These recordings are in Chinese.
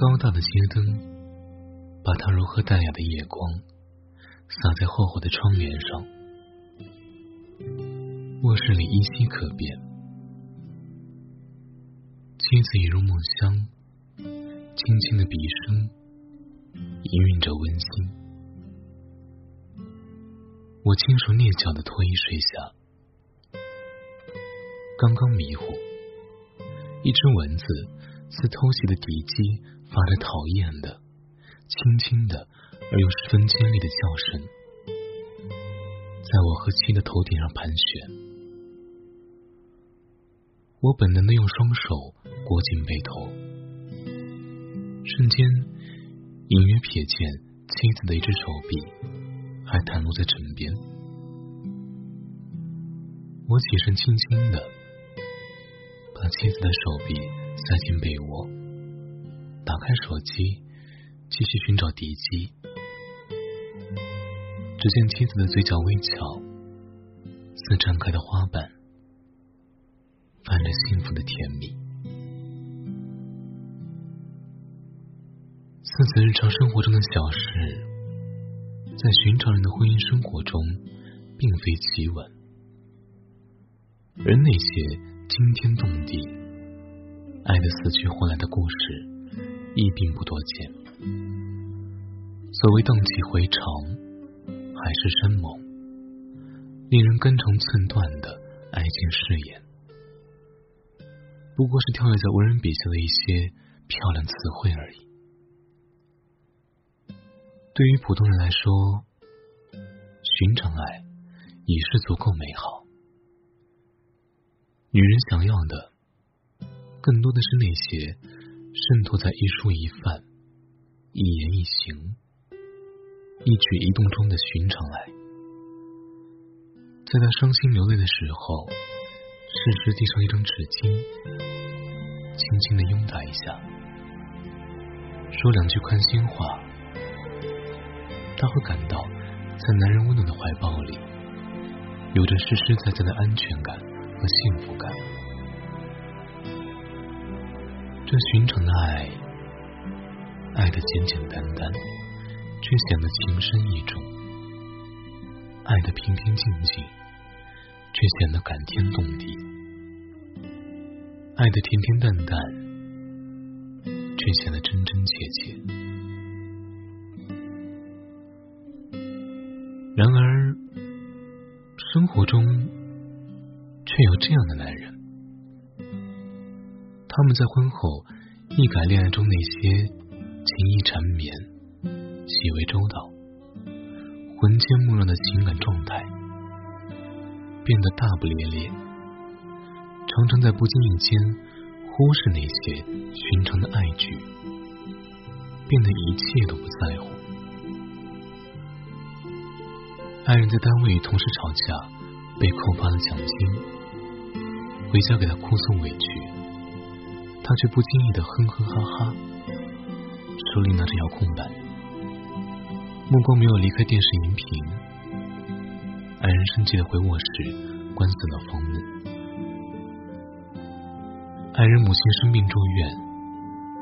高大的街灯，把它如何淡雅的夜光洒在厚厚的窗帘上。卧室里依稀可辨，妻子已入梦乡，轻轻的鼻声氤氲着温馨。我轻手蹑脚的脱衣睡下，刚刚迷糊，一只蚊子似偷袭的敌机。发着讨厌的、轻轻的而又十分尖利的叫声，在我和妻的头顶上盘旋。我本能的用双手裹紧背头，瞬间隐约瞥见妻子的一只手臂还袒露在枕边。我起身，轻轻的把妻子的手臂塞进被窝。打开手机，继续寻找敌机。只见妻子的嘴角微翘，似绽开的花瓣，泛着幸福的甜蜜。似此日常生活中的小事，在寻常人的婚姻生活中，并非奇闻。而那些惊天动地、爱的死去活来的故事。亦并不多见。所谓荡气回肠，海誓山盟，令人肝肠寸断的爱情誓言，不过是跳跃在文人笔下的一些漂亮词汇而已。对于普通人来说，寻常爱已是足够美好。女人想要的，更多的是那些。渗透在一蔬一饭、一言一行、一举一动中的寻常爱，在他伤心流泪的时候，适时递上一张纸巾，轻轻的拥他一下，说两句宽心话，他会感到在男人温暖的怀抱里，有着实实在在的安全感和幸福感。这寻常的爱，爱的简简单单，却显得情深意重；爱的平平静静，却显得感天动地；爱的平平淡淡，却显得真真切切。然而，生活中却有这样的男人。他们在婚后一改恋爱中那些情意缠绵、细微周到、魂牵梦绕的情感状态，变得大不列颠，常常在不经意间忽视那些寻常的爱句，变得一切都不在乎。爱人在单位与同事吵架，被扣发了奖金，回家给他哭诉委屈。他却不经意的哼哼哈哈，手里拿着遥控板，目光没有离开电视荧屏。爱人生气的回卧室，关死了房门。爱人母亲生病住院，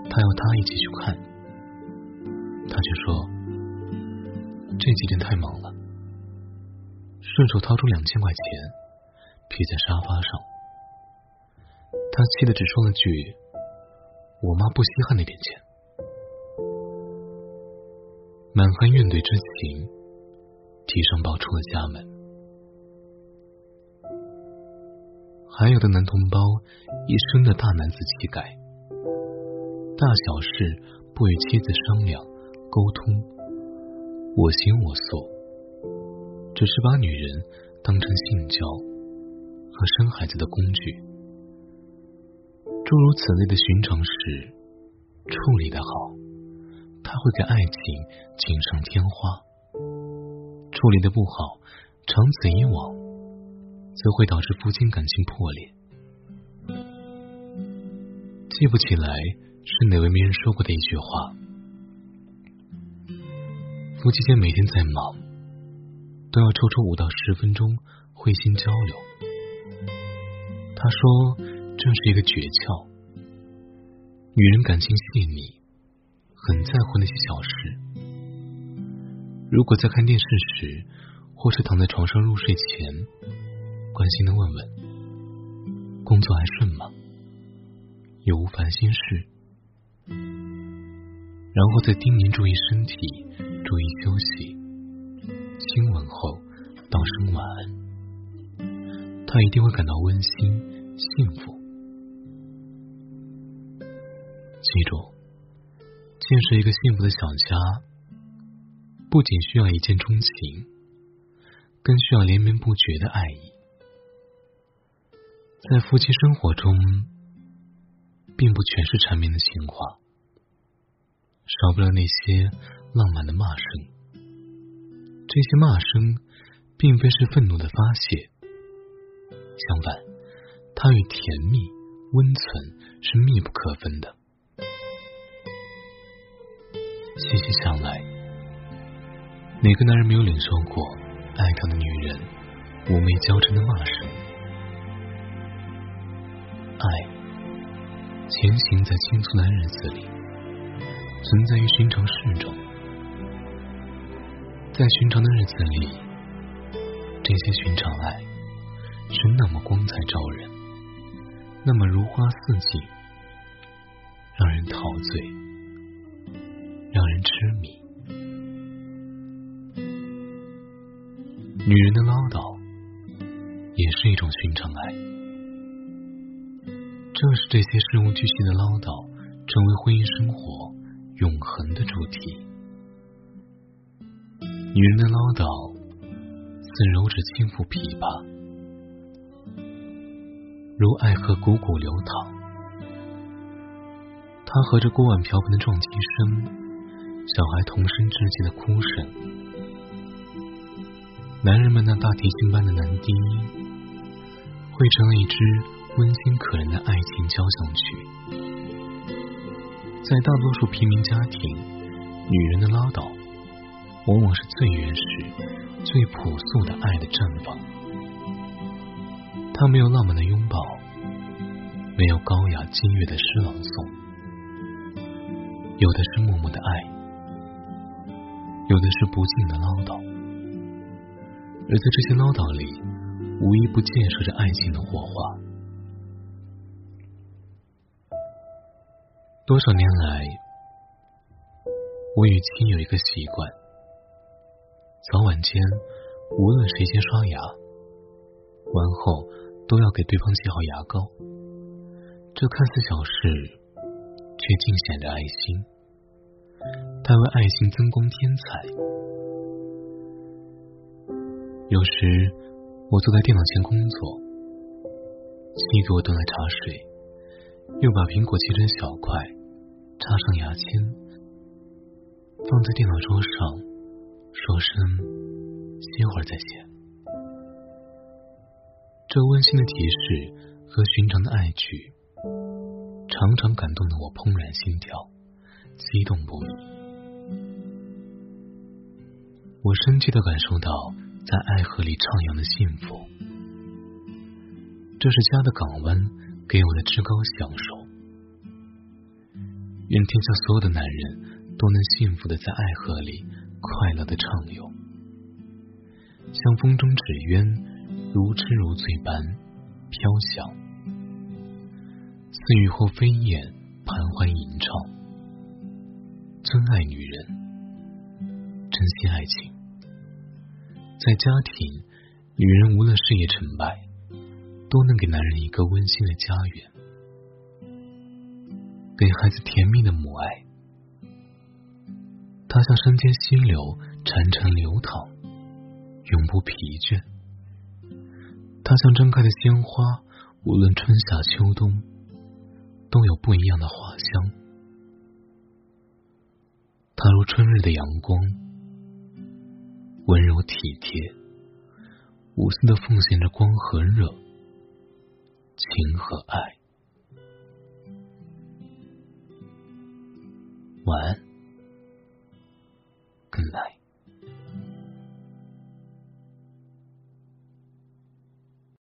他要他一起去看，他却说这几天太忙了，顺手掏出两千块钱，撇在沙发上。他气得只说了句。我妈不稀罕那点钱，满含怨怼之情，提上报出了家门。还有的男同胞一身的大男子气概，大小事不与妻子商量沟通，我行我素，只是把女人当成性交和生孩子的工具。诸如此类的寻常事，处理的好，他会给爱情锦上添花；处理的不好，长此以往，则会导致夫妻感情破裂。记不起来是哪位名人说过的一句话：夫妻间每天再忙，都要抽出五到十分钟会心交流。他说。这是一个诀窍。女人感情细腻，很在乎那些小事。如果在看电视时，或是躺在床上入睡前，关心的问问：工作还顺吗？有无烦心事？然后再叮咛注意身体，注意休息，亲吻后道声晚安，他一定会感到温馨幸福。记住，建设一个幸福的小家，不仅需要一见钟情，更需要连绵不绝的爱意。在夫妻生活中，并不全是缠绵的情话，少不了那些浪漫的骂声。这些骂声，并非是愤怒的发泄，相反，它与甜蜜、温存是密不可分的。细细想来，哪个男人没有领受过爱他的女人妩媚娇嗔的骂声？爱前行在轻松的日子里，存在于寻常事中。在寻常的日子里，这些寻常爱是那么光彩照人，那么如花似锦，让人陶醉。让人痴迷。女人的唠叨也是一种寻常爱，正是这些事无巨细的唠叨，成为婚姻生活永恒的主题。女人的唠叨似柔指轻抚琵琶，如爱河汩汩流淌。她和着锅碗瓢盆的撞击声。小孩童声稚气的哭声，男人们那大提琴般的男低音，汇成了一支温馨可人的爱情交响曲。在大多数平民家庭，女人的唠叨，往往是最原始、最朴素的爱的绽放。她没有浪漫的拥抱，没有高雅激越的诗朗诵，有的是默默的爱。有的是不尽的唠叨，而在这些唠叨里，无一不建设着爱情的火花。多少年来，我与妻有一个习惯：早晚间，无论谁先刷牙，完后都要给对方挤好牙膏。这看似小事，却尽显着爱心。爱情增光添彩。有时我坐在电脑前工作，妻给我端来茶水，又把苹果切成小块，插上牙签，放在电脑桌上，说声歇会儿再写。这温馨的提示和寻常的爱句，常常感动的我怦然心跳，激动不已。我深切的感受到在爱河里徜徉的幸福，这是家的港湾给我的至高享受。愿天下所有的男人都能幸福的在爱河里快乐的畅游，像风中纸鸢如痴如醉般飘翔，似雨后飞燕盘桓吟唱。尊爱女人，珍惜爱情。在家庭，女人无论事业成败，都能给男人一个温馨的家园，给孩子甜蜜的母爱。她像山间溪流，潺潺流淌，永不疲倦。她像睁开的鲜花，无论春夏秋冬，都有不一样的花香。她如春日的阳光。温柔体贴，无私的奉献着光和热，情和爱。晚安。